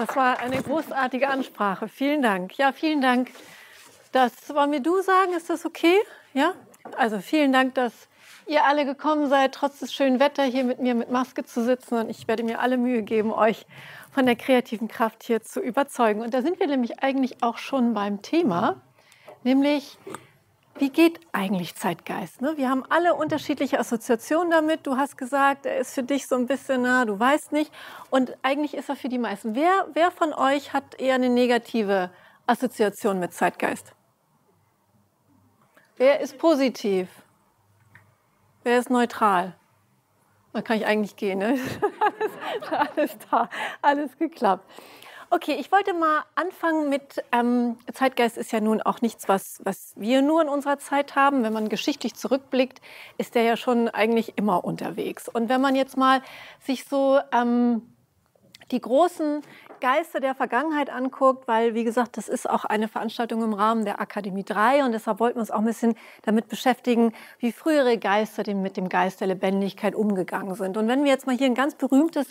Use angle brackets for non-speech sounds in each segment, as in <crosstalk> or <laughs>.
Das war eine großartige Ansprache. Vielen Dank. Ja, vielen Dank. Das wollen wir du sagen. Ist das okay? Ja? Also vielen Dank, dass ihr alle gekommen seid, trotz des schönen Wetters hier mit mir mit Maske zu sitzen. Und ich werde mir alle Mühe geben, euch von der kreativen Kraft hier zu überzeugen. Und da sind wir nämlich eigentlich auch schon beim Thema, nämlich wie geht eigentlich Zeitgeist? Ne? Wir haben alle unterschiedliche Assoziationen damit. Du hast gesagt, er ist für dich so ein bisschen, na, du weißt nicht. Und eigentlich ist er für die meisten. Wer, wer von euch hat eher eine negative Assoziation mit Zeitgeist? Wer ist positiv? Wer ist neutral? Da kann ich eigentlich gehen. Ne? alles, <laughs> alles da, alles geklappt. Okay, ich wollte mal anfangen mit, ähm, Zeitgeist ist ja nun auch nichts, was, was wir nur in unserer Zeit haben. Wenn man geschichtlich zurückblickt, ist der ja schon eigentlich immer unterwegs. Und wenn man jetzt mal sich so ähm, die großen Geister der Vergangenheit anguckt, weil, wie gesagt, das ist auch eine Veranstaltung im Rahmen der Akademie 3 und deshalb wollten wir uns auch ein bisschen damit beschäftigen, wie frühere Geister mit dem Geist der Lebendigkeit umgegangen sind. Und wenn wir jetzt mal hier ein ganz berühmtes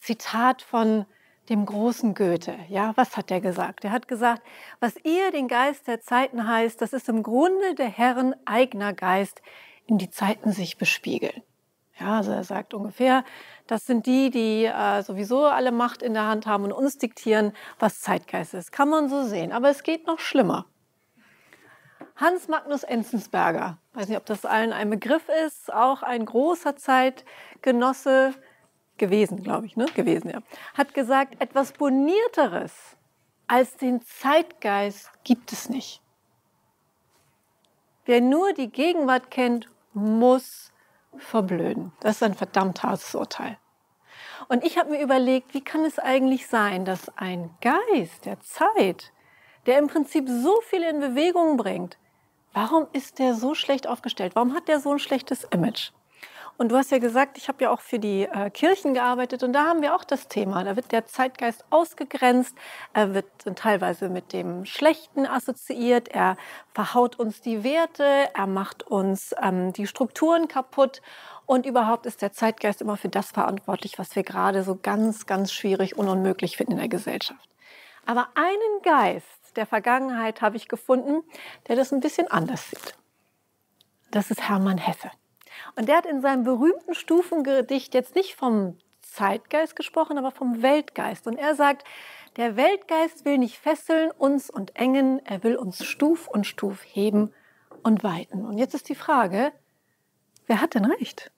Zitat von dem großen Goethe. Ja, was hat er gesagt? Er hat gesagt, was ihr den Geist der Zeiten heißt, das ist im Grunde der Herren eigener Geist, in die Zeiten sich bespiegeln. Ja, also er sagt ungefähr, das sind die, die äh, sowieso alle Macht in der Hand haben und uns diktieren, was Zeitgeist ist. Kann man so sehen. Aber es geht noch schlimmer. Hans Magnus Enzensberger, weiß nicht, ob das allen ein Begriff ist, auch ein großer Zeitgenosse, gewesen, glaube ich, ne? gewesen, ja, hat gesagt, etwas Bonierteres als den Zeitgeist gibt es nicht. Wer nur die Gegenwart kennt, muss verblöden. Das ist ein verdammt hartes Urteil. Und ich habe mir überlegt, wie kann es eigentlich sein, dass ein Geist der Zeit, der im Prinzip so viel in Bewegung bringt, warum ist der so schlecht aufgestellt? Warum hat der so ein schlechtes Image? Und du hast ja gesagt, ich habe ja auch für die äh, Kirchen gearbeitet und da haben wir auch das Thema. Da wird der Zeitgeist ausgegrenzt, er wird teilweise mit dem Schlechten assoziiert, er verhaut uns die Werte, er macht uns ähm, die Strukturen kaputt und überhaupt ist der Zeitgeist immer für das verantwortlich, was wir gerade so ganz, ganz schwierig und unmöglich finden in der Gesellschaft. Aber einen Geist der Vergangenheit habe ich gefunden, der das ein bisschen anders sieht. Das ist Hermann Hesse. Und der hat in seinem berühmten Stufengedicht jetzt nicht vom Zeitgeist gesprochen, aber vom Weltgeist. Und er sagt, der Weltgeist will nicht fesseln uns und engen, er will uns Stuf und Stuf heben und weiten. Und jetzt ist die Frage, wer hat denn recht?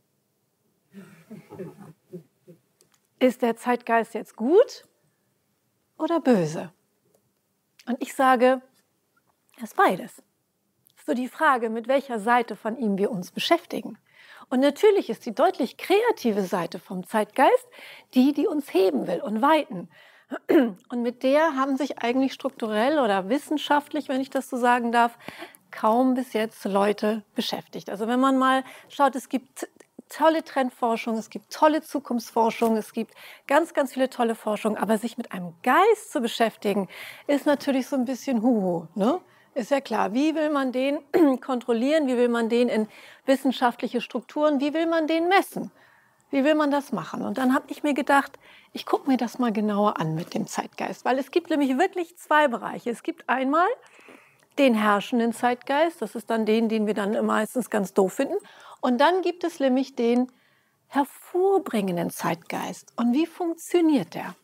Ist der Zeitgeist jetzt gut oder böse? Und ich sage, er ist beides. So die Frage, mit welcher Seite von ihm wir uns beschäftigen. Und natürlich ist die deutlich kreative Seite vom Zeitgeist die, die uns heben will und weiten. Und mit der haben sich eigentlich strukturell oder wissenschaftlich, wenn ich das so sagen darf, kaum bis jetzt Leute beschäftigt. Also wenn man mal schaut, es gibt tolle Trendforschung, es gibt tolle Zukunftsforschung, es gibt ganz, ganz viele tolle Forschung, aber sich mit einem Geist zu beschäftigen, ist natürlich so ein bisschen Huhu. Ne? Ist ja klar. Wie will man den <clears throat> kontrollieren? Wie will man den in wissenschaftliche Strukturen? Wie will man den messen? Wie will man das machen? Und dann habe ich mir gedacht, ich gucke mir das mal genauer an mit dem Zeitgeist, weil es gibt nämlich wirklich zwei Bereiche. Es gibt einmal den herrschenden Zeitgeist, das ist dann den, den wir dann meistens ganz doof finden. Und dann gibt es nämlich den hervorbringenden Zeitgeist. Und wie funktioniert der?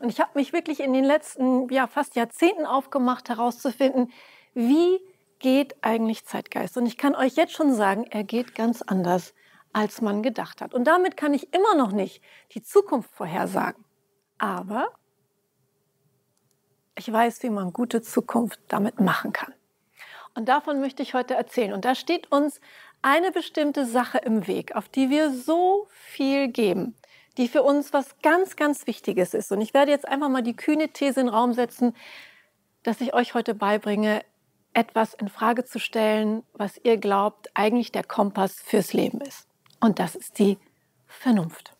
Und ich habe mich wirklich in den letzten ja, fast Jahrzehnten aufgemacht, herauszufinden, wie geht eigentlich Zeitgeist? Und ich kann euch jetzt schon sagen, er geht ganz anders, als man gedacht hat. Und damit kann ich immer noch nicht die Zukunft vorhersagen. Aber ich weiß, wie man gute Zukunft damit machen kann. Und davon möchte ich heute erzählen. Und da steht uns eine bestimmte Sache im Weg, auf die wir so viel geben, die für uns was ganz, ganz Wichtiges ist. Und ich werde jetzt einfach mal die kühne These in den Raum setzen, dass ich euch heute beibringe, etwas in Frage zu stellen, was ihr glaubt, eigentlich der Kompass fürs Leben ist. Und das ist die Vernunft.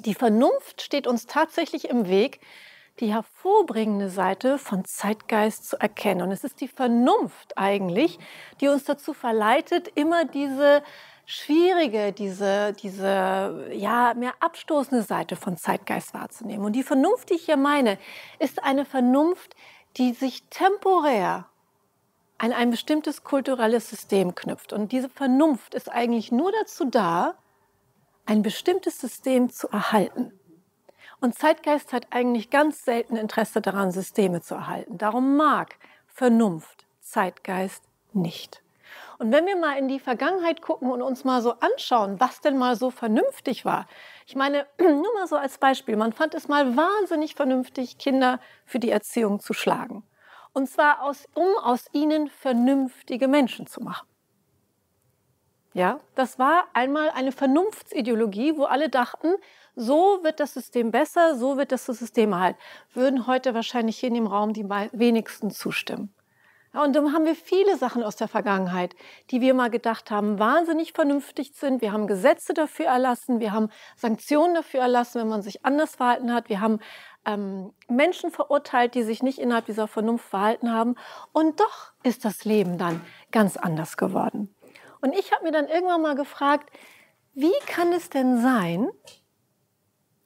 Die Vernunft steht uns tatsächlich im Weg, die hervorbringende Seite von Zeitgeist zu erkennen. Und es ist die Vernunft eigentlich, die uns dazu verleitet, immer diese schwierige, diese, diese ja, mehr abstoßende Seite von Zeitgeist wahrzunehmen. Und die Vernunft, die ich hier meine, ist eine Vernunft, die sich temporär an ein bestimmtes kulturelles System knüpft. Und diese Vernunft ist eigentlich nur dazu da, ein bestimmtes System zu erhalten. Und Zeitgeist hat eigentlich ganz selten Interesse daran, Systeme zu erhalten. Darum mag Vernunft Zeitgeist nicht. Und wenn wir mal in die Vergangenheit gucken und uns mal so anschauen, was denn mal so vernünftig war. Ich meine, <clears throat> nur mal so als Beispiel, man fand es mal wahnsinnig vernünftig, Kinder für die Erziehung zu schlagen. Und zwar aus, um aus ihnen vernünftige Menschen zu machen. Ja, das war einmal eine Vernunftsideologie, wo alle dachten, so wird das System besser, so wird das System halt. Würden heute wahrscheinlich hier in dem Raum die wenigsten zustimmen. Ja, und dann haben wir viele Sachen aus der Vergangenheit, die wir mal gedacht haben, wahnsinnig vernünftig sind. Wir haben Gesetze dafür erlassen, wir haben Sanktionen dafür erlassen, wenn man sich anders verhalten hat. Wir haben ähm, Menschen verurteilt, die sich nicht innerhalb dieser Vernunft verhalten haben. Und doch ist das Leben dann ganz anders geworden. Und ich habe mir dann irgendwann mal gefragt, wie kann es denn sein,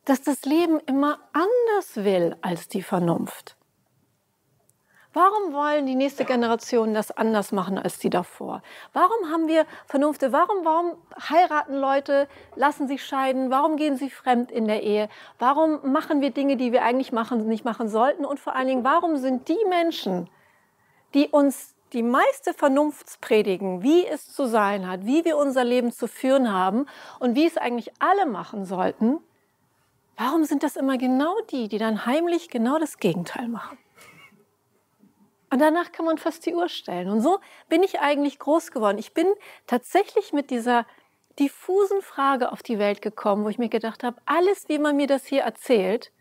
dass das Leben immer anders will als die Vernunft? Warum wollen die nächste Generation das anders machen als die davor? Warum haben wir Vernunft? Warum, warum heiraten Leute, lassen sich scheiden? Warum gehen sie fremd in der Ehe? Warum machen wir Dinge, die wir eigentlich machen, nicht machen sollten? Und vor allen Dingen, warum sind die Menschen, die uns die meiste Vernunft predigen, wie es zu sein hat, wie wir unser Leben zu führen haben und wie es eigentlich alle machen sollten, warum sind das immer genau die, die dann heimlich genau das Gegenteil machen? Und danach kann man fast die Uhr stellen. Und so bin ich eigentlich groß geworden. Ich bin tatsächlich mit dieser diffusen Frage auf die Welt gekommen, wo ich mir gedacht habe, alles, wie man mir das hier erzählt,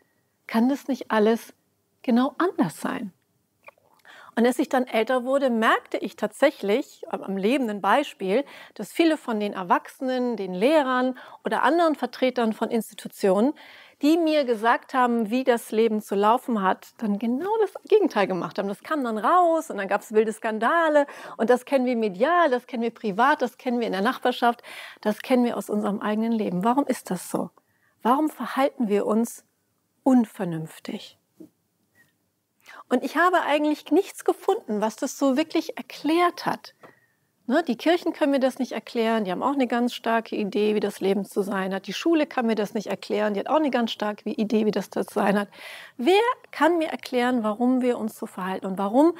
kann das nicht alles genau anders sein? Und als ich dann älter wurde, merkte ich tatsächlich am lebenden Beispiel, dass viele von den Erwachsenen, den Lehrern oder anderen Vertretern von Institutionen die mir gesagt haben, wie das Leben zu laufen hat, dann genau das Gegenteil gemacht haben. Das kam dann raus und dann gab es wilde Skandale und das kennen wir medial, das kennen wir privat, das kennen wir in der Nachbarschaft, das kennen wir aus unserem eigenen Leben. Warum ist das so? Warum verhalten wir uns unvernünftig? Und ich habe eigentlich nichts gefunden, was das so wirklich erklärt hat. Ne, die Kirchen können mir das nicht erklären, die haben auch eine ganz starke Idee, wie das Leben zu sein hat. Die Schule kann mir das nicht erklären, die hat auch eine ganz starke Idee, wie das zu sein hat. Wer kann mir erklären, warum wir uns so verhalten und warum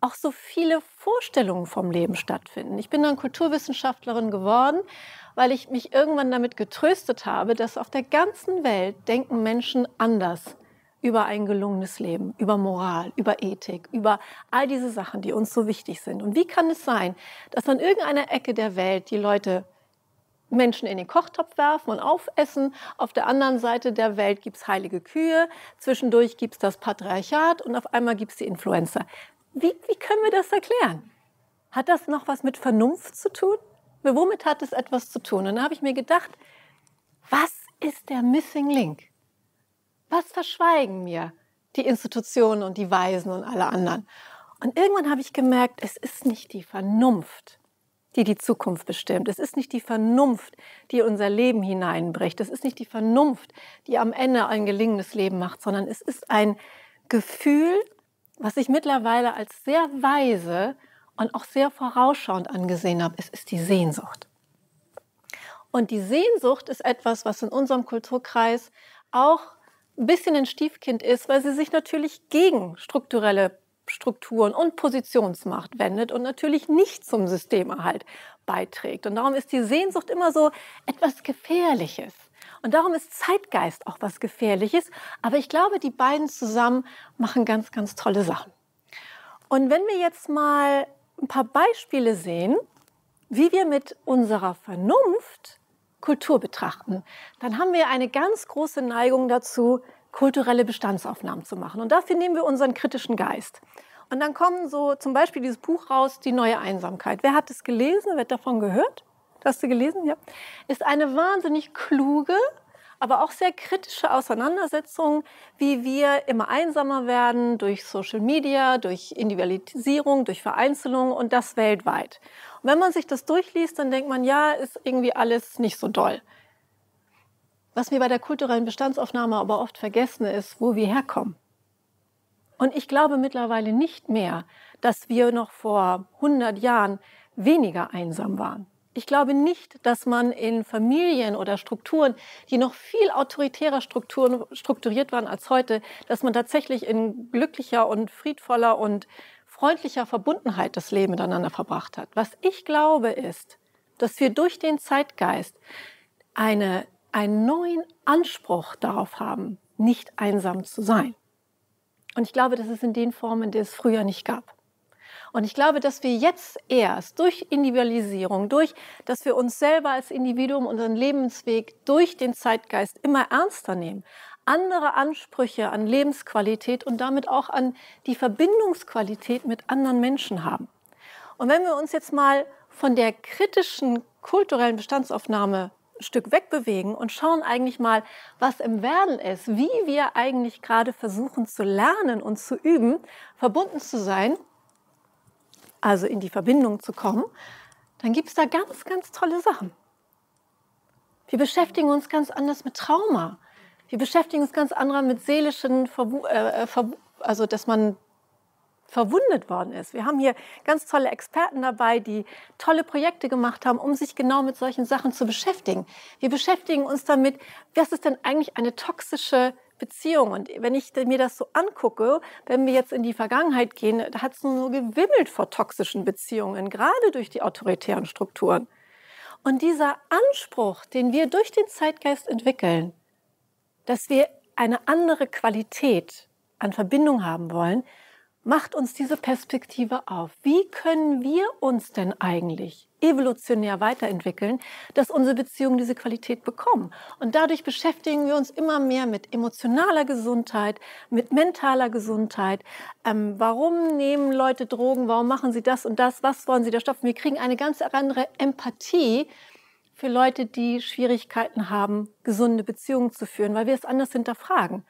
auch so viele Vorstellungen vom Leben stattfinden? Ich bin dann Kulturwissenschaftlerin geworden, weil ich mich irgendwann damit getröstet habe, dass auf der ganzen Welt denken Menschen anders über ein gelungenes Leben, über Moral, über Ethik, über all diese Sachen, die uns so wichtig sind. Und wie kann es sein, dass an irgendeiner Ecke der Welt die Leute Menschen in den Kochtopf werfen und aufessen. Auf der anderen Seite der Welt gibt es heilige Kühe, zwischendurch gibt es das Patriarchat und auf einmal gibt es die Influencer. Wie, wie können wir das erklären? Hat das noch was mit Vernunft zu tun? Womit hat es etwas zu tun? Und dann habe ich mir gedacht, was ist der Missing Link? Was verschweigen mir die Institutionen und die Weisen und alle anderen? Und irgendwann habe ich gemerkt, es ist nicht die Vernunft, die die Zukunft bestimmt. Es ist nicht die Vernunft, die unser Leben hineinbricht. Es ist nicht die Vernunft, die am Ende ein gelingendes Leben macht, sondern es ist ein Gefühl, was ich mittlerweile als sehr weise und auch sehr vorausschauend angesehen habe. Es ist die Sehnsucht. Und die Sehnsucht ist etwas, was in unserem Kulturkreis auch ein bisschen ein Stiefkind ist, weil sie sich natürlich gegen strukturelle Strukturen und Positionsmacht wendet und natürlich nicht zum Systemerhalt beiträgt. Und darum ist die Sehnsucht immer so etwas Gefährliches. Und darum ist Zeitgeist auch was Gefährliches. Aber ich glaube, die beiden zusammen machen ganz, ganz tolle Sachen. Und wenn wir jetzt mal ein paar Beispiele sehen, wie wir mit unserer Vernunft Kultur betrachten, dann haben wir eine ganz große Neigung dazu, kulturelle Bestandsaufnahmen zu machen. Und dafür nehmen wir unseren kritischen Geist. Und dann kommen so zum Beispiel dieses Buch raus, Die neue Einsamkeit. Wer hat es gelesen? Wer hat davon gehört? Hast du gelesen? Ja. Ist eine wahnsinnig kluge, aber auch sehr kritische Auseinandersetzungen, wie wir immer einsamer werden durch Social Media, durch Individualisierung, durch Vereinzelung und das weltweit. Und wenn man sich das durchliest, dann denkt man, ja, ist irgendwie alles nicht so doll. Was wir bei der kulturellen Bestandsaufnahme aber oft vergessen ist, wo wir herkommen. Und ich glaube mittlerweile nicht mehr, dass wir noch vor 100 Jahren weniger einsam waren. Ich glaube nicht, dass man in Familien oder Strukturen, die noch viel autoritärer Strukturen, strukturiert waren als heute, dass man tatsächlich in glücklicher und friedvoller und freundlicher Verbundenheit das Leben miteinander verbracht hat. Was ich glaube ist, dass wir durch den Zeitgeist eine, einen neuen Anspruch darauf haben, nicht einsam zu sein. Und ich glaube, das ist in den Formen, die es früher nicht gab. Und ich glaube, dass wir jetzt erst durch Individualisierung, durch, dass wir uns selber als Individuum, unseren Lebensweg durch den Zeitgeist immer ernster nehmen, andere Ansprüche an Lebensqualität und damit auch an die Verbindungsqualität mit anderen Menschen haben. Und wenn wir uns jetzt mal von der kritischen kulturellen Bestandsaufnahme ein Stück wegbewegen und schauen eigentlich mal, was im Werden ist, wie wir eigentlich gerade versuchen zu lernen und zu üben, verbunden zu sein, also in die Verbindung zu kommen, dann gibt es da ganz, ganz tolle Sachen. Wir beschäftigen uns ganz anders mit Trauma. Wir beschäftigen uns ganz anders mit seelischen, Verwu äh, äh also dass man verwundet worden ist. Wir haben hier ganz tolle Experten dabei, die tolle Projekte gemacht haben, um sich genau mit solchen Sachen zu beschäftigen. Wir beschäftigen uns damit, was ist denn eigentlich eine toxische Beziehung. Und wenn ich mir das so angucke, wenn wir jetzt in die Vergangenheit gehen, da hat es nur gewimmelt vor toxischen Beziehungen, gerade durch die autoritären Strukturen. Und dieser Anspruch, den wir durch den Zeitgeist entwickeln, dass wir eine andere Qualität an Verbindung haben wollen, macht uns diese Perspektive auf. Wie können wir uns denn eigentlich evolutionär weiterentwickeln, dass unsere Beziehungen diese Qualität bekommen? Und dadurch beschäftigen wir uns immer mehr mit emotionaler Gesundheit, mit mentaler Gesundheit. Ähm, warum nehmen Leute Drogen? Warum machen sie das und das? Was wollen sie da stopfen? Wir kriegen eine ganz andere Empathie für Leute, die Schwierigkeiten haben, gesunde Beziehungen zu führen, weil wir es anders hinterfragen.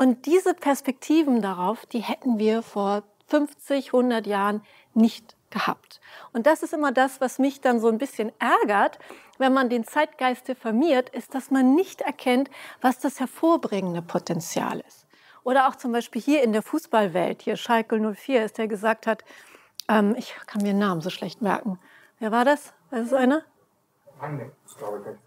Und diese Perspektiven darauf, die hätten wir vor 50, 100 Jahren nicht gehabt. Und das ist immer das, was mich dann so ein bisschen ärgert, wenn man den Zeitgeist diffamiert, ist, dass man nicht erkennt, was das hervorbringende Potenzial ist. Oder auch zum Beispiel hier in der Fußballwelt, hier Schalke 04 ist, der gesagt hat, ähm, ich kann mir den Namen so schlecht merken. Wer war das? Was ist einer? Hanne, ich glaube,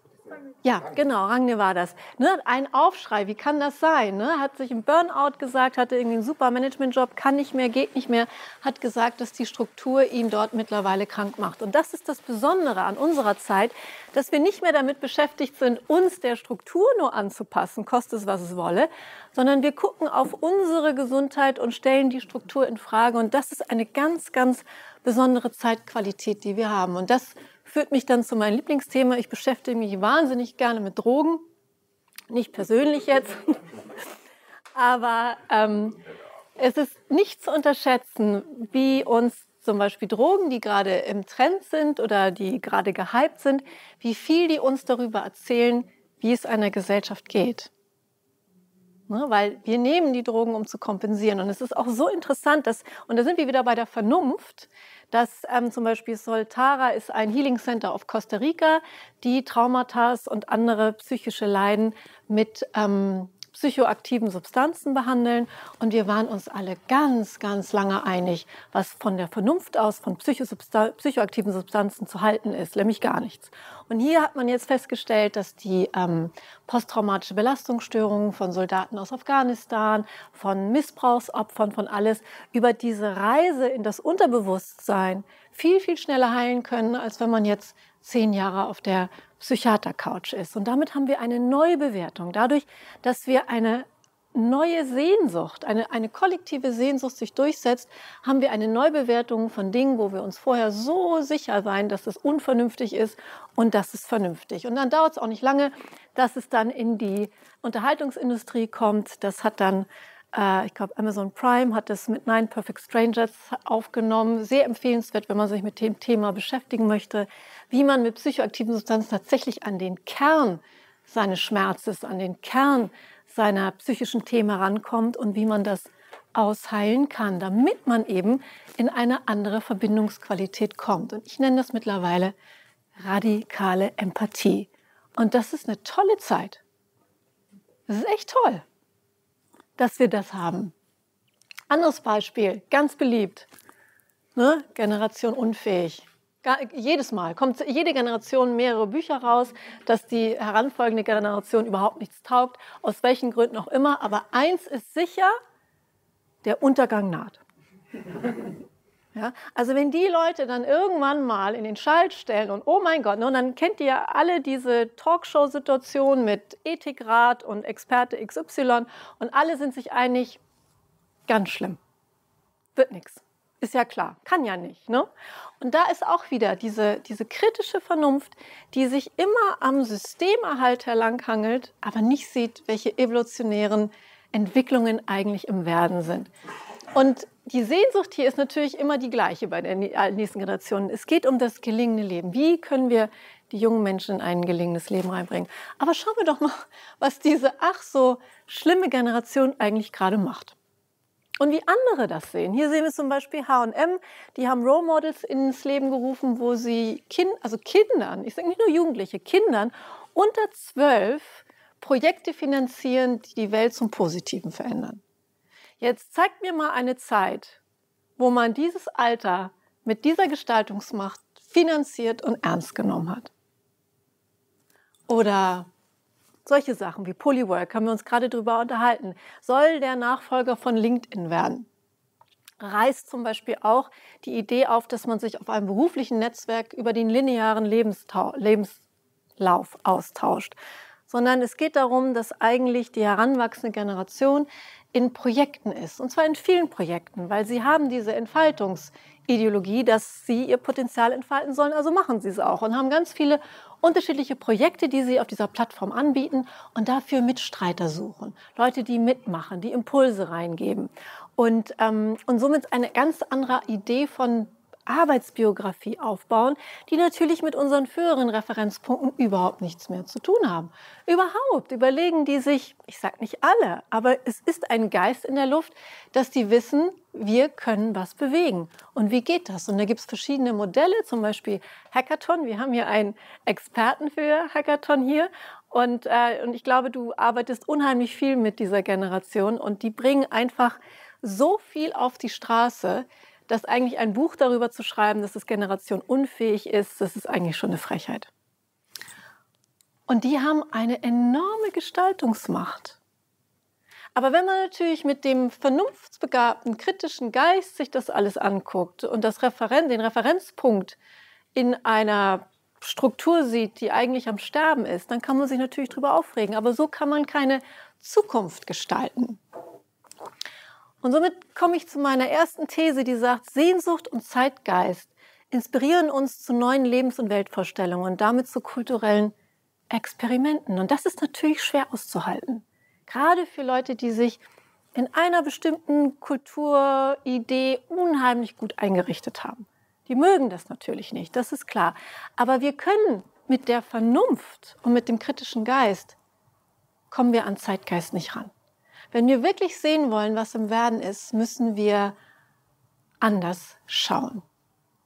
ja, genau, Rangne war das. Ne, ein Aufschrei, wie kann das sein? Ne? Hat sich im Burnout gesagt, hatte irgendwie einen super Management-Job, kann nicht mehr, geht nicht mehr, hat gesagt, dass die Struktur ihn dort mittlerweile krank macht. Und das ist das Besondere an unserer Zeit, dass wir nicht mehr damit beschäftigt sind, uns der Struktur nur anzupassen, kostet es, was es wolle, sondern wir gucken auf unsere Gesundheit und stellen die Struktur in Frage. Und das ist eine ganz, ganz besondere Zeitqualität, die wir haben. Und das führt mich dann zu meinem Lieblingsthema. Ich beschäftige mich wahnsinnig gerne mit Drogen. Nicht persönlich jetzt, <laughs> aber ähm, es ist nicht zu unterschätzen, wie uns zum Beispiel Drogen, die gerade im Trend sind oder die gerade gehypt sind, wie viel die uns darüber erzählen, wie es einer Gesellschaft geht. Ne, weil wir nehmen die Drogen, um zu kompensieren. Und es ist auch so interessant, dass, und da sind wir wieder bei der Vernunft, dass ähm, zum Beispiel Soltara ist ein Healing Center auf Costa Rica, die Traumata und andere psychische Leiden mit ähm, psychoaktiven Substanzen behandeln. Und wir waren uns alle ganz, ganz lange einig, was von der Vernunft aus von psychoaktiven Substanzen zu halten ist, nämlich gar nichts. Und hier hat man jetzt festgestellt, dass die ähm, posttraumatische Belastungsstörungen von Soldaten aus Afghanistan, von Missbrauchsopfern, von alles über diese Reise in das Unterbewusstsein viel, viel schneller heilen können, als wenn man jetzt zehn Jahre auf der Psychiater-Couch ist. Und damit haben wir eine Neubewertung. Dadurch, dass wir eine neue Sehnsucht, eine, eine kollektive Sehnsucht sich durchsetzt, haben wir eine Neubewertung von Dingen, wo wir uns vorher so sicher sein, dass es unvernünftig ist und das ist vernünftig. Und dann dauert es auch nicht lange, dass es dann in die Unterhaltungsindustrie kommt. Das hat dann äh, ich glaube, Amazon Prime hat das mit Nine Perfect Strangers aufgenommen. Sehr empfehlenswert, wenn man sich mit dem Thema beschäftigen möchte, wie man mit psychoaktiven Substanzen tatsächlich an den Kern seines Schmerzes, an den Kern seiner psychischen Themen rankommt und wie man das ausheilen kann, damit man eben in eine andere Verbindungsqualität kommt. Und ich nenne das mittlerweile radikale Empathie. Und das ist eine tolle Zeit. Das ist echt toll, dass wir das haben. Anderes Beispiel, ganz beliebt. Ne? Generation unfähig. Jedes Mal kommt jede Generation mehrere Bücher raus, dass die heranfolgende Generation überhaupt nichts taugt, aus welchen Gründen auch immer. Aber eins ist sicher, der Untergang naht. Ja, also wenn die Leute dann irgendwann mal in den Schalt stellen und oh mein Gott, ne, und dann kennt ihr alle diese Talkshow-Situation mit Ethikrat und Experte XY und alle sind sich einig, ganz schlimm. Wird nichts. Ist ja klar, kann ja nicht. Ne? Und da ist auch wieder diese, diese kritische Vernunft, die sich immer am Systemerhalt herlanghangelt, aber nicht sieht, welche evolutionären Entwicklungen eigentlich im Werden sind. Und die Sehnsucht hier ist natürlich immer die gleiche bei den nächsten Generationen. Es geht um das gelingende Leben. Wie können wir die jungen Menschen in ein gelingendes Leben reinbringen? Aber schauen wir doch mal, was diese ach so schlimme Generation eigentlich gerade macht. Und wie andere das sehen. Hier sehen wir zum Beispiel H&M, die haben Role Models ins Leben gerufen, wo sie kind, also Kindern, ich sage nicht nur Jugendliche, Kindern unter zwölf Projekte finanzieren, die die Welt zum Positiven verändern. Jetzt zeigt mir mal eine Zeit, wo man dieses Alter mit dieser Gestaltungsmacht finanziert und ernst genommen hat. Oder solche Sachen wie Polywork haben wir uns gerade darüber unterhalten. Soll der Nachfolger von LinkedIn werden? Reißt zum Beispiel auch die Idee auf, dass man sich auf einem beruflichen Netzwerk über den linearen Lebenslauf austauscht sondern es geht darum, dass eigentlich die heranwachsende Generation in Projekten ist. Und zwar in vielen Projekten, weil sie haben diese Entfaltungsideologie, dass sie ihr Potenzial entfalten sollen. Also machen sie es auch und haben ganz viele unterschiedliche Projekte, die sie auf dieser Plattform anbieten und dafür Mitstreiter suchen. Leute, die mitmachen, die Impulse reingeben. Und, ähm, und somit eine ganz andere Idee von Arbeitsbiografie aufbauen, die natürlich mit unseren früheren Referenzpunkten überhaupt nichts mehr zu tun haben. Überhaupt überlegen die sich, ich sage nicht alle, aber es ist ein Geist in der Luft, dass die wissen, wir können was bewegen. Und wie geht das? Und da gibt es verschiedene Modelle, zum Beispiel Hackathon. Wir haben hier einen Experten für Hackathon hier. Und, äh, und ich glaube, du arbeitest unheimlich viel mit dieser Generation und die bringen einfach so viel auf die Straße, dass eigentlich ein Buch darüber zu schreiben, dass es Generation unfähig ist, das ist eigentlich schon eine Frechheit. Und die haben eine enorme Gestaltungsmacht. Aber wenn man natürlich mit dem vernunftsbegabten, kritischen Geist sich das alles anguckt und das Referen den Referenzpunkt in einer Struktur sieht, die eigentlich am Sterben ist, dann kann man sich natürlich darüber aufregen. Aber so kann man keine Zukunft gestalten. Und somit komme ich zu meiner ersten These, die sagt, Sehnsucht und Zeitgeist inspirieren uns zu neuen Lebens- und Weltvorstellungen und damit zu kulturellen Experimenten. Und das ist natürlich schwer auszuhalten. Gerade für Leute, die sich in einer bestimmten Kulturidee unheimlich gut eingerichtet haben. Die mögen das natürlich nicht, das ist klar. Aber wir können mit der Vernunft und mit dem kritischen Geist kommen wir an Zeitgeist nicht ran. Wenn wir wirklich sehen wollen, was im Werden ist, müssen wir anders schauen.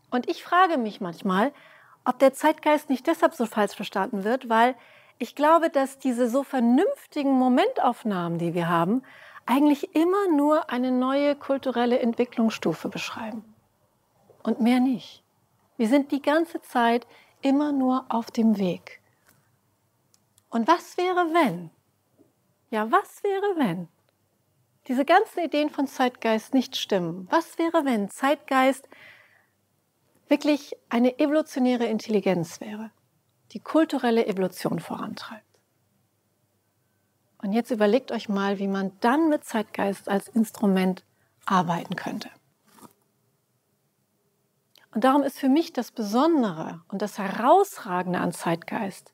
Und ich frage mich manchmal, ob der Zeitgeist nicht deshalb so falsch verstanden wird, weil ich glaube, dass diese so vernünftigen Momentaufnahmen, die wir haben, eigentlich immer nur eine neue kulturelle Entwicklungsstufe beschreiben. Und mehr nicht. Wir sind die ganze Zeit immer nur auf dem Weg. Und was wäre, wenn? Ja, was wäre, wenn diese ganzen Ideen von Zeitgeist nicht stimmen. Was wäre, wenn Zeitgeist wirklich eine evolutionäre Intelligenz wäre, die kulturelle Evolution vorantreibt? Und jetzt überlegt euch mal, wie man dann mit Zeitgeist als Instrument arbeiten könnte. Und darum ist für mich das Besondere und das Herausragende an Zeitgeist,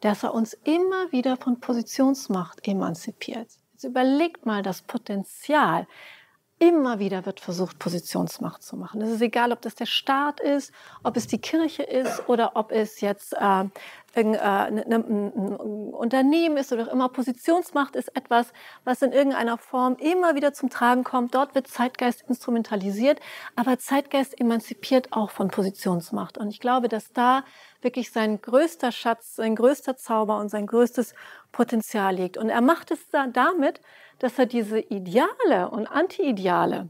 dass er uns immer wieder von Positionsmacht emanzipiert. Jetzt überlegt mal das Potenzial Immer wieder wird versucht, Positionsmacht zu machen. Es ist egal, ob das der Staat ist, ob es die Kirche ist oder ob es jetzt äh, ein, äh, ein, ein Unternehmen ist oder auch immer. Positionsmacht ist etwas, was in irgendeiner Form immer wieder zum Tragen kommt. Dort wird Zeitgeist instrumentalisiert, aber Zeitgeist emanzipiert auch von Positionsmacht. Und ich glaube, dass da wirklich sein größter Schatz, sein größter Zauber und sein größtes Potenzial liegt. Und er macht es da damit, dass er diese Ideale und Anti-Ideale,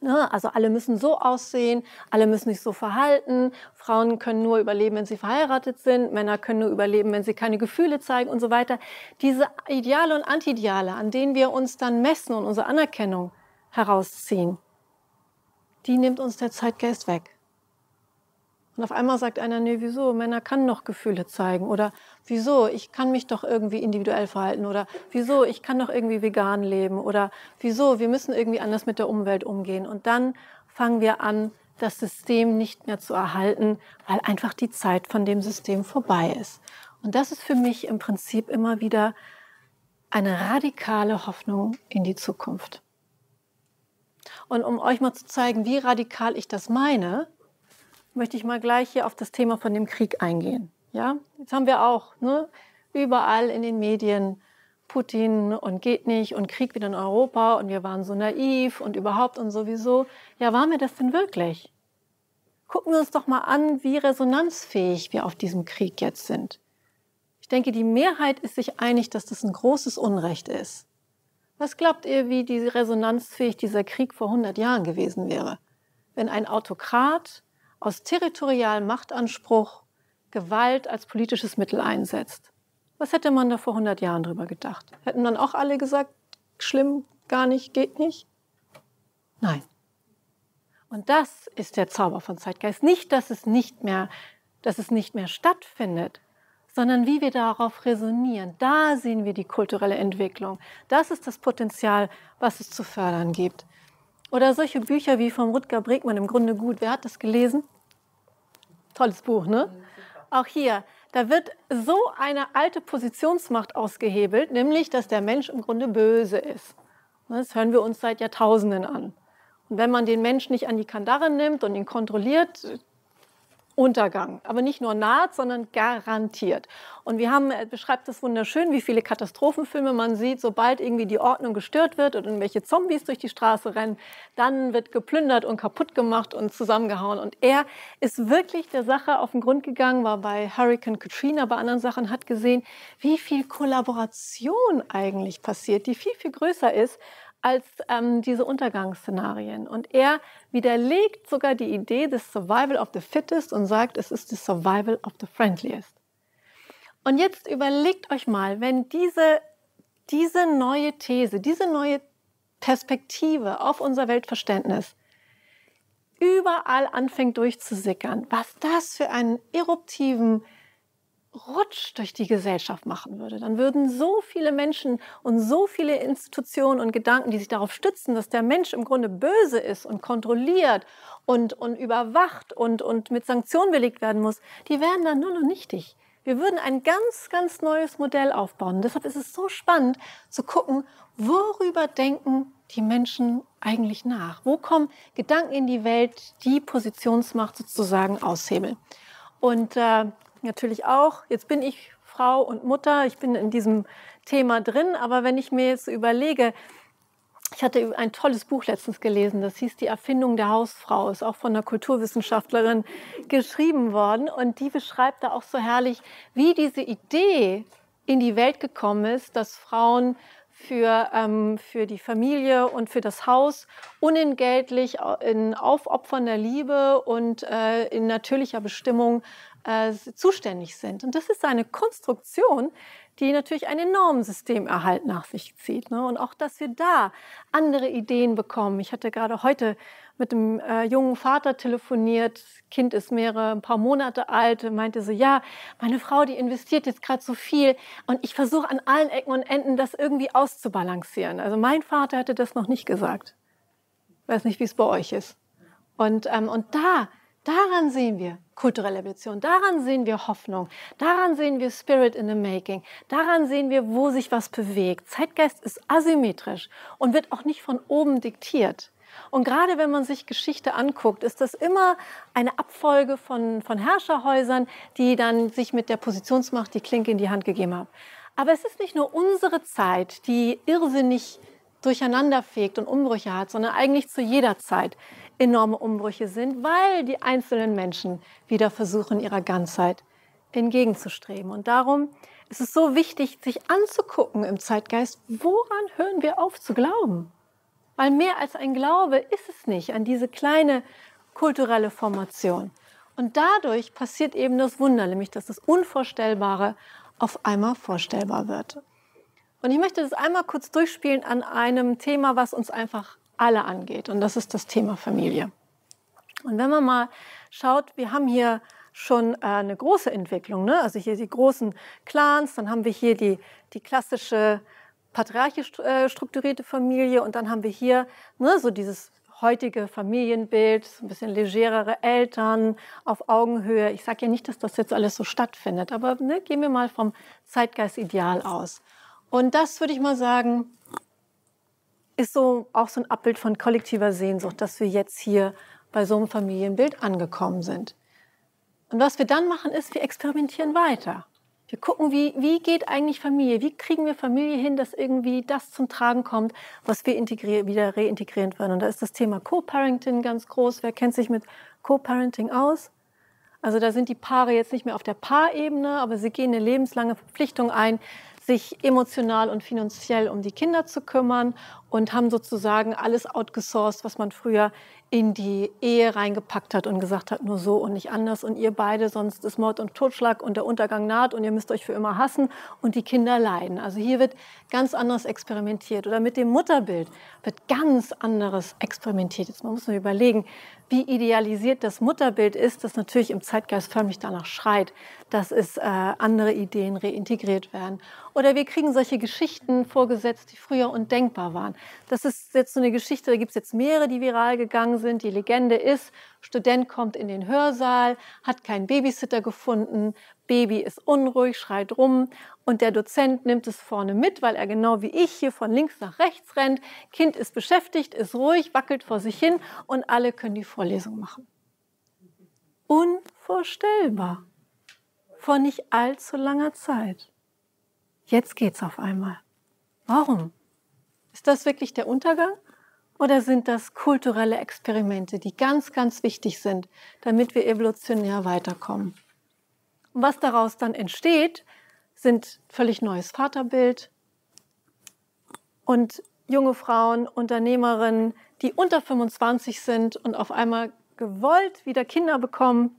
ne, also alle müssen so aussehen, alle müssen sich so verhalten, Frauen können nur überleben, wenn sie verheiratet sind, Männer können nur überleben, wenn sie keine Gefühle zeigen und so weiter. Diese Ideale und Anti-Ideale, an denen wir uns dann messen und unsere Anerkennung herausziehen, die nimmt uns der Zeitgeist weg. Und auf einmal sagt einer, nee, wieso? Männer kann noch Gefühle zeigen. Oder wieso? Ich kann mich doch irgendwie individuell verhalten. Oder wieso? Ich kann doch irgendwie vegan leben. Oder wieso? Wir müssen irgendwie anders mit der Umwelt umgehen. Und dann fangen wir an, das System nicht mehr zu erhalten, weil einfach die Zeit von dem System vorbei ist. Und das ist für mich im Prinzip immer wieder eine radikale Hoffnung in die Zukunft. Und um euch mal zu zeigen, wie radikal ich das meine, möchte ich mal gleich hier auf das Thema von dem Krieg eingehen. Ja, jetzt haben wir auch ne, überall in den Medien Putin und geht nicht und Krieg wieder in Europa und wir waren so naiv und überhaupt und sowieso. Ja, waren wir das denn wirklich? Gucken wir uns doch mal an, wie resonanzfähig wir auf diesem Krieg jetzt sind. Ich denke, die Mehrheit ist sich einig, dass das ein großes Unrecht ist. Was glaubt ihr, wie die resonanzfähig dieser Krieg vor 100 Jahren gewesen wäre? Wenn ein Autokrat aus territorialem Machtanspruch Gewalt als politisches Mittel einsetzt. Was hätte man da vor 100 Jahren drüber gedacht? Hätten dann auch alle gesagt, schlimm, gar nicht, geht nicht? Nein. Und das ist der Zauber von Zeitgeist. Nicht, dass es nicht mehr, dass es nicht mehr stattfindet, sondern wie wir darauf resonieren. Da sehen wir die kulturelle Entwicklung. Das ist das Potenzial, was es zu fördern gibt. Oder solche Bücher wie von Rutger Bregmann im Grunde gut. Wer hat das gelesen? Tolles Buch, ne? Auch hier, da wird so eine alte Positionsmacht ausgehebelt, nämlich, dass der Mensch im Grunde böse ist. Das hören wir uns seit Jahrtausenden an. Und wenn man den Menschen nicht an die Kandare nimmt und ihn kontrolliert, Untergang. Aber nicht nur naht, sondern garantiert. Und wir haben, er beschreibt das wunderschön, wie viele Katastrophenfilme man sieht, sobald irgendwie die Ordnung gestört wird oder irgendwelche Zombies durch die Straße rennen, dann wird geplündert und kaputt gemacht und zusammengehauen. Und er ist wirklich der Sache auf den Grund gegangen, war bei Hurricane Katrina, bei anderen Sachen, hat gesehen, wie viel Kollaboration eigentlich passiert, die viel, viel größer ist als ähm, diese Untergangsszenarien. Und er widerlegt sogar die Idee des Survival of the Fittest und sagt, es ist das Survival of the Friendliest. Und jetzt überlegt euch mal, wenn diese, diese neue These, diese neue Perspektive auf unser Weltverständnis überall anfängt durchzusickern, was das für einen eruptiven Rutsch durch die Gesellschaft machen würde, dann würden so viele Menschen und so viele Institutionen und Gedanken, die sich darauf stützen, dass der Mensch im Grunde böse ist und kontrolliert und, und überwacht und, und mit Sanktionen belegt werden muss, die wären dann nur noch nichtig. Wir würden ein ganz, ganz neues Modell aufbauen. deshalb ist es so spannend zu gucken, worüber denken die Menschen eigentlich nach? Wo kommen Gedanken in die Welt, die Positionsmacht sozusagen aushebeln? Und äh, natürlich auch. Jetzt bin ich Frau und Mutter, ich bin in diesem Thema drin, aber wenn ich mir jetzt überlege, ich hatte ein tolles Buch letztens gelesen, das hieß Die Erfindung der Hausfrau, ist auch von einer Kulturwissenschaftlerin geschrieben worden und die beschreibt da auch so herrlich, wie diese Idee in die Welt gekommen ist, dass Frauen für, ähm, für die Familie und für das Haus unentgeltlich in aufopfernder Liebe und äh, in natürlicher Bestimmung äh, zuständig sind. Und das ist eine Konstruktion, die natürlich ein enormes Systemerhalt nach sich zieht. Ne? Und auch, dass wir da andere Ideen bekommen. Ich hatte gerade heute mit einem äh, jungen Vater telefoniert. Kind ist mehrere, ein paar Monate alt, meinte so, ja, meine Frau, die investiert jetzt gerade so viel und ich versuche an allen Ecken und Enden das irgendwie auszubalancieren. Also mein Vater hätte das noch nicht gesagt. Weiß nicht, wie es bei euch ist. Und, ähm, und da, daran sehen wir, kulturelle Evolution. Daran sehen wir Hoffnung. Daran sehen wir Spirit in the Making. Daran sehen wir, wo sich was bewegt. Zeitgeist ist asymmetrisch und wird auch nicht von oben diktiert. Und gerade wenn man sich Geschichte anguckt, ist das immer eine Abfolge von, von Herrscherhäusern, die dann sich mit der Positionsmacht die Klinke in die Hand gegeben haben. Aber es ist nicht nur unsere Zeit, die irrsinnig durcheinanderfegt und Umbrüche hat, sondern eigentlich zu jeder Zeit enorme Umbrüche sind, weil die einzelnen Menschen wieder versuchen, ihrer Ganzheit entgegenzustreben. Und darum ist es so wichtig, sich anzugucken im Zeitgeist, woran hören wir auf zu glauben? Weil mehr als ein Glaube ist es nicht an diese kleine kulturelle Formation. Und dadurch passiert eben das Wunder, nämlich dass das Unvorstellbare auf einmal vorstellbar wird. Und ich möchte das einmal kurz durchspielen an einem Thema, was uns einfach alle angeht. Und das ist das Thema Familie. Und wenn man mal schaut, wir haben hier schon äh, eine große Entwicklung. Ne? Also hier die großen Clans, dann haben wir hier die, die klassische patriarchisch äh, strukturierte Familie und dann haben wir hier ne, so dieses heutige Familienbild, ein bisschen legerere Eltern auf Augenhöhe. Ich sage ja nicht, dass das jetzt alles so stattfindet, aber ne, gehen wir mal vom Zeitgeistideal aus. Und das würde ich mal sagen, ist so auch so ein Abbild von kollektiver Sehnsucht, dass wir jetzt hier bei so einem Familienbild angekommen sind. Und was wir dann machen, ist, wir experimentieren weiter. Wir gucken, wie, wie geht eigentlich Familie? Wie kriegen wir Familie hin, dass irgendwie das zum Tragen kommt, was wir wieder reintegrieren wollen? Und da ist das Thema Co-Parenting ganz groß. Wer kennt sich mit Co-Parenting aus? Also da sind die Paare jetzt nicht mehr auf der Paarebene, aber sie gehen eine lebenslange Verpflichtung ein, sich emotional und finanziell um die Kinder zu kümmern und haben sozusagen alles outgesourced, was man früher in die Ehe reingepackt hat und gesagt hat, nur so und nicht anders. Und ihr beide, sonst ist Mord und Totschlag und der Untergang naht und ihr müsst euch für immer hassen und die Kinder leiden. Also hier wird ganz anders experimentiert. Oder mit dem Mutterbild wird ganz anderes experimentiert. Jetzt muss man überlegen, wie idealisiert das Mutterbild ist, das natürlich im Zeitgeist förmlich danach schreit, dass es äh, andere Ideen reintegriert werden. Oder wir kriegen solche Geschichten vorgesetzt, die früher undenkbar waren. Das ist jetzt so eine Geschichte, da gibt es jetzt mehrere, die viral gegangen sind. Die Legende ist, Student kommt in den Hörsaal, hat keinen Babysitter gefunden, Baby ist unruhig, schreit rum und der Dozent nimmt es vorne mit, weil er genau wie ich hier von links nach rechts rennt. Kind ist beschäftigt, ist ruhig, wackelt vor sich hin und alle können die Vorlesung machen. Unvorstellbar. Vor nicht allzu langer Zeit. Jetzt geht's auf einmal. Warum? Ist das wirklich der Untergang? Oder sind das kulturelle Experimente, die ganz, ganz wichtig sind, damit wir evolutionär weiterkommen? Und was daraus dann entsteht, sind völlig neues Vaterbild und junge Frauen, Unternehmerinnen, die unter 25 sind und auf einmal gewollt wieder Kinder bekommen,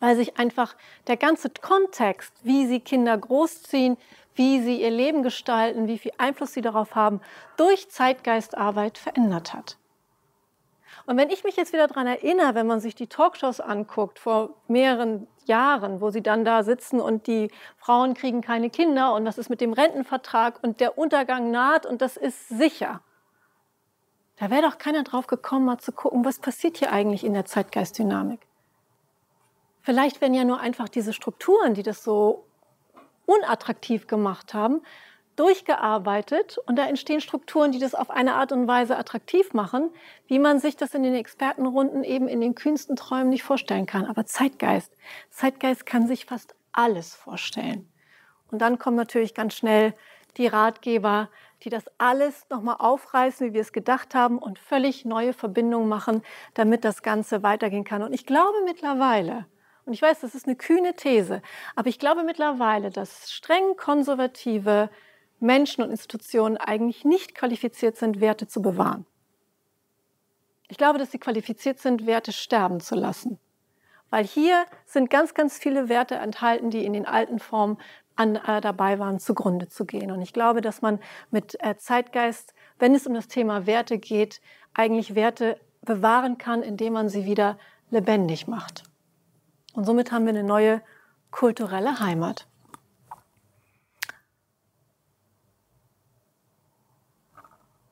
weil sich einfach der ganze Kontext, wie sie Kinder großziehen, wie sie ihr Leben gestalten, wie viel Einfluss sie darauf haben, durch Zeitgeistarbeit verändert hat. Und wenn ich mich jetzt wieder daran erinnere, wenn man sich die Talkshows anguckt vor mehreren Jahren, wo sie dann da sitzen und die Frauen kriegen keine Kinder und was ist mit dem Rentenvertrag und der Untergang naht und das ist sicher. Da wäre doch keiner drauf gekommen, mal zu gucken, was passiert hier eigentlich in der Zeitgeistdynamik. Vielleicht werden ja nur einfach diese Strukturen, die das so unattraktiv gemacht haben, durchgearbeitet und da entstehen Strukturen, die das auf eine Art und Weise attraktiv machen, wie man sich das in den Expertenrunden eben in den kühnsten Träumen nicht vorstellen kann. Aber Zeitgeist, Zeitgeist kann sich fast alles vorstellen. Und dann kommen natürlich ganz schnell die Ratgeber, die das alles nochmal aufreißen, wie wir es gedacht haben und völlig neue Verbindungen machen, damit das Ganze weitergehen kann. Und ich glaube mittlerweile, und ich weiß, das ist eine kühne These, aber ich glaube mittlerweile, dass streng konservative Menschen und Institutionen eigentlich nicht qualifiziert sind, Werte zu bewahren. Ich glaube, dass sie qualifiziert sind, Werte sterben zu lassen. Weil hier sind ganz, ganz viele Werte enthalten, die in den alten Formen an, äh, dabei waren, zugrunde zu gehen. Und ich glaube, dass man mit äh, Zeitgeist, wenn es um das Thema Werte geht, eigentlich Werte bewahren kann, indem man sie wieder lebendig macht. Und somit haben wir eine neue kulturelle Heimat.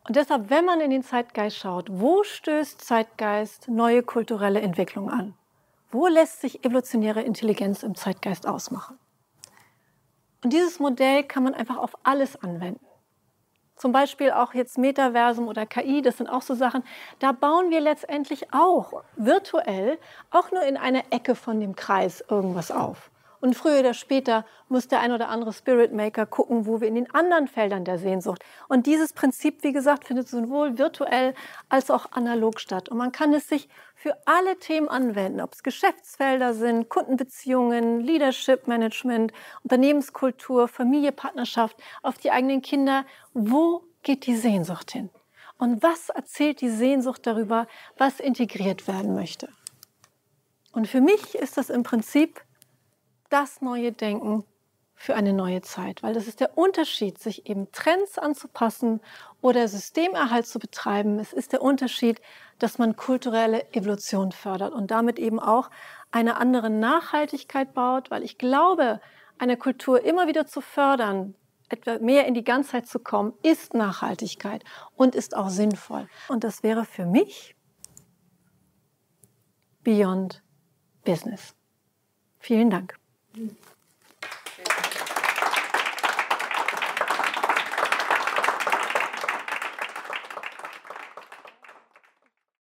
Und deshalb, wenn man in den Zeitgeist schaut, wo stößt Zeitgeist neue kulturelle Entwicklung an? wo lässt sich evolutionäre Intelligenz im Zeitgeist ausmachen? Und dieses Modell kann man einfach auf alles anwenden. Zum Beispiel auch jetzt Metaversum oder KI, das sind auch so Sachen. Da bauen wir letztendlich auch virtuell, auch nur in einer Ecke von dem Kreis irgendwas auf. Und früher oder später muss der ein oder andere Spirit Maker gucken, wo wir in den anderen Feldern der Sehnsucht. Und dieses Prinzip, wie gesagt, findet sowohl virtuell als auch analog statt. Und man kann es sich für alle Themen anwenden, ob es Geschäftsfelder sind, Kundenbeziehungen, Leadership Management, Unternehmenskultur, Familie, Partnerschaft, auf die eigenen Kinder. Wo geht die Sehnsucht hin? Und was erzählt die Sehnsucht darüber, was integriert werden möchte? Und für mich ist das im Prinzip das neue Denken für eine neue Zeit, weil das ist der Unterschied, sich eben Trends anzupassen oder Systemerhalt zu betreiben. Es ist der Unterschied, dass man kulturelle Evolution fördert und damit eben auch eine andere Nachhaltigkeit baut, weil ich glaube, eine Kultur immer wieder zu fördern, etwa mehr in die Ganzheit zu kommen, ist Nachhaltigkeit und ist auch sinnvoll. Und das wäre für mich Beyond Business. Vielen Dank.